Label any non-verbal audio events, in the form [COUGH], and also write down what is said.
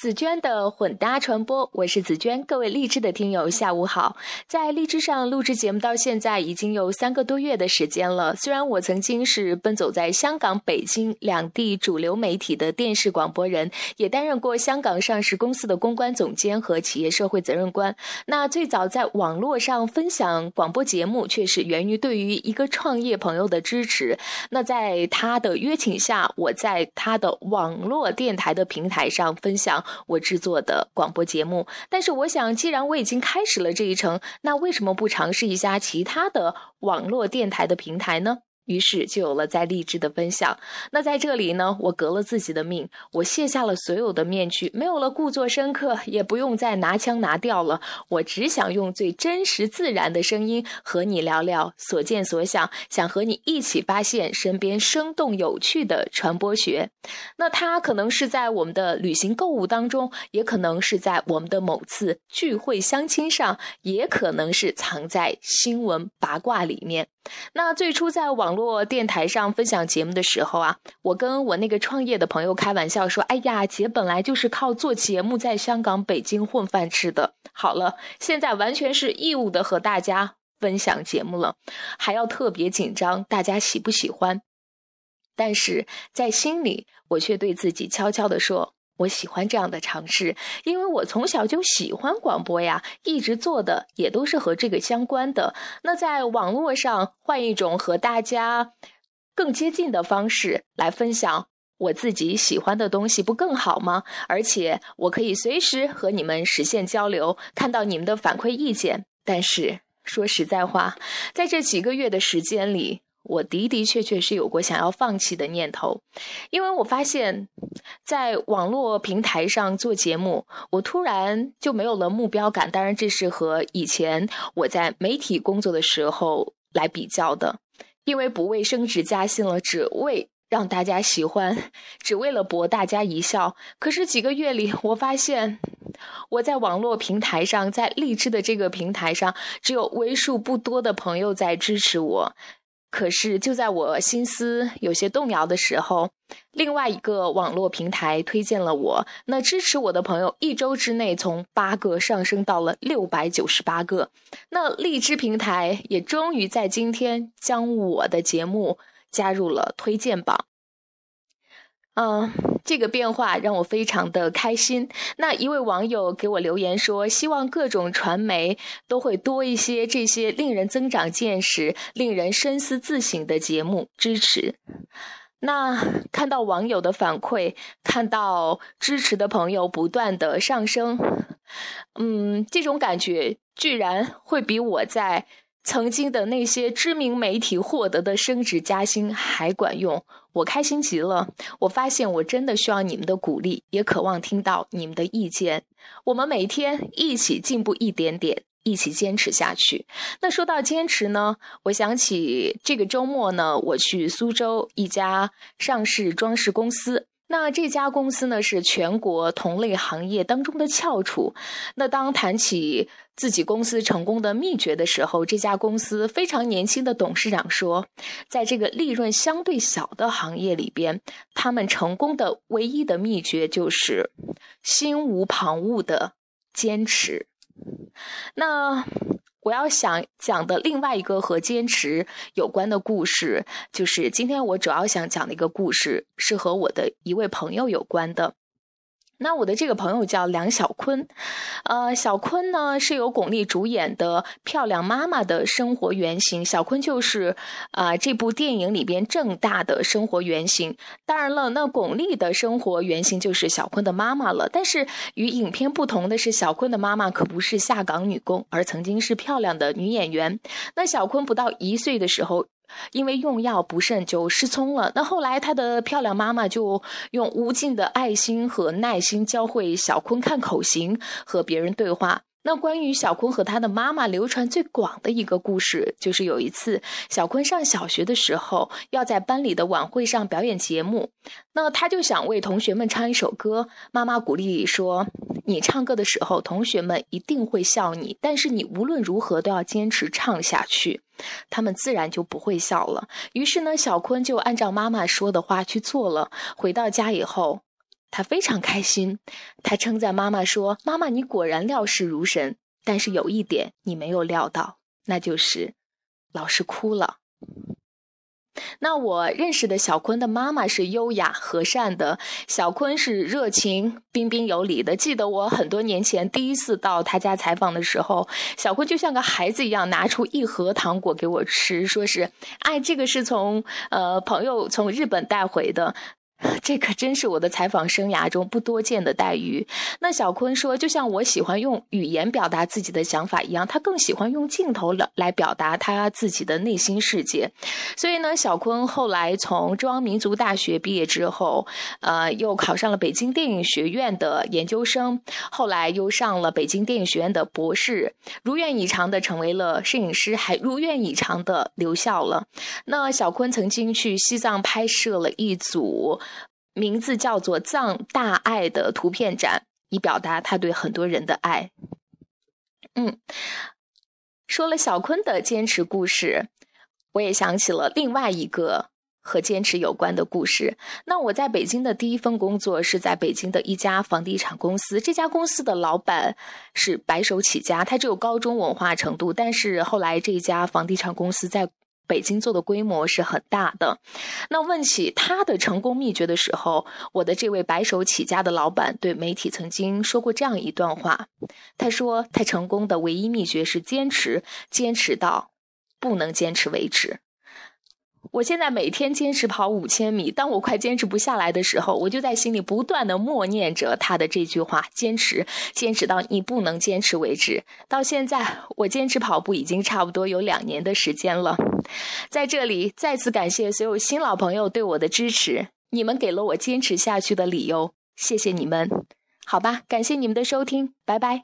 紫娟的混搭传播，我是紫娟。各位励志的听友，下午好。在励志上录制节目到现在已经有三个多月的时间了。虽然我曾经是奔走在香港、北京两地主流媒体的电视广播人，也担任过香港上市公司的公关总监和企业社会责任官。那最早在网络上分享广播节目，却是源于对于一个创业朋友的支持。那在他的约请下，我在他的网络电台的平台上分享。我制作的广播节目，但是我想，既然我已经开始了这一程，那为什么不尝试一下其他的网络电台的平台呢？于是就有了在励志的分享。那在这里呢，我革了自己的命，我卸下了所有的面具，没有了故作深刻，也不用再拿腔拿调了。我只想用最真实自然的声音和你聊聊所见所想，想和你一起发现身边生动有趣的传播学。那它可能是在我们的旅行购物当中，也可能是在我们的某次聚会相亲上，也可能是藏在新闻八卦里面。那最初在网络电台上分享节目的时候啊，我跟我那个创业的朋友开玩笑说：“哎呀，姐本来就是靠做节目在香港、北京混饭吃的。好了，现在完全是义务的和大家分享节目了，还要特别紧张，大家喜不喜欢？但是在心里，我却对自己悄悄地说。”我喜欢这样的尝试，因为我从小就喜欢广播呀，一直做的也都是和这个相关的。那在网络上换一种和大家更接近的方式来分享我自己喜欢的东西，不更好吗？而且我可以随时和你们实现交流，看到你们的反馈意见。但是说实在话，在这几个月的时间里。我的的确确是有过想要放弃的念头，因为我发现，在网络平台上做节目，我突然就没有了目标感。当然，这是和以前我在媒体工作的时候来比较的，因为不为升职加薪了，只为让大家喜欢，只为了博大家一笑。可是几个月里，我发现我在网络平台上，在励志的这个平台上，只有为数不多的朋友在支持我。可是，就在我心思有些动摇的时候，另外一个网络平台推荐了我。那支持我的朋友一周之内从八个上升到了六百九十八个。那荔枝平台也终于在今天将我的节目加入了推荐榜。嗯，这个变化让我非常的开心。那一位网友给我留言说，希望各种传媒都会多一些这些令人增长见识、令人深思自省的节目支持。那看到网友的反馈，看到支持的朋友不断的上升，嗯，这种感觉居然会比我在。曾经的那些知名媒体获得的升职加薪还管用，我开心极了。我发现我真的需要你们的鼓励，也渴望听到你们的意见。我们每天一起进步一点点，一起坚持下去。那说到坚持呢，我想起这个周末呢，我去苏州一家上市装饰公司。那这家公司呢，是全国同类行业当中的翘楚。那当谈起自己公司成功的秘诀的时候，这家公司非常年轻的董事长说，在这个利润相对小的行业里边，他们成功的唯一的秘诀就是心无旁骛的坚持。那。我要想讲的另外一个和坚持有关的故事，就是今天我主要想讲的一个故事，是和我的一位朋友有关的。那我的这个朋友叫梁小坤，呃，小坤呢是由巩俐主演的《漂亮妈妈》的生活原型，小坤就是啊这部电影里边正大的生活原型。当然了，那巩俐的生活原型就是小坤的妈妈了。但是与影片不同的是，小坤的妈妈可不是下岗女工，而曾经是漂亮的女演员。那小坤不到一岁的时候。因为用药不慎就失聪了。那后来，他的漂亮妈妈就用无尽的爱心和耐心教会小坤看口型和别人对话。那关于小坤和他的妈妈流传最广的一个故事，就是有一次小坤上小学的时候，要在班里的晚会上表演节目，那他就想为同学们唱一首歌。妈妈鼓励说：“你唱歌的时候，同学们一定会笑你，但是你无论如何都要坚持唱下去，他们自然就不会笑了。”于是呢，小坤就按照妈妈说的话去做了。回到家以后。他非常开心，他称赞妈妈说：“妈妈，你果然料事如神。但是有一点你没有料到，那就是老师哭了。”那我认识的小坤的妈妈是优雅和善的，小坤是热情彬彬有礼的。记得我很多年前第一次到他家采访的时候，小坤就像个孩子一样，拿出一盒糖果给我吃，说是：“哎，这个是从呃朋友从日本带回的。” [LAUGHS] 这可真是我的采访生涯中不多见的待遇。那小坤说，就像我喜欢用语言表达自己的想法一样，他更喜欢用镜头来来表达他自己的内心世界。所以呢，小坤后来从中央民族大学毕业之后，呃，又考上了北京电影学院的研究生，后来又上了北京电影学院的博士，如愿以偿的成为了摄影师，还如愿以偿的留校了。那小坤曾经去西藏拍摄了一组。名字叫做“藏大爱”的图片展，以表达他对很多人的爱。嗯，说了小坤的坚持故事，我也想起了另外一个和坚持有关的故事。那我在北京的第一份工作是在北京的一家房地产公司，这家公司的老板是白手起家，他只有高中文化程度，但是后来这家房地产公司在。北京做的规模是很大的，那问起他的成功秘诀的时候，我的这位白手起家的老板对媒体曾经说过这样一段话，他说他成功的唯一秘诀是坚持，坚持到不能坚持为止。我现在每天坚持跑五千米，当我快坚持不下来的时候，我就在心里不断的默念着他的这句话：坚持，坚持到你不能坚持为止。到现在，我坚持跑步已经差不多有两年的时间了。在这里，再次感谢所有新老朋友对我的支持，你们给了我坚持下去的理由，谢谢你们。好吧，感谢你们的收听，拜拜。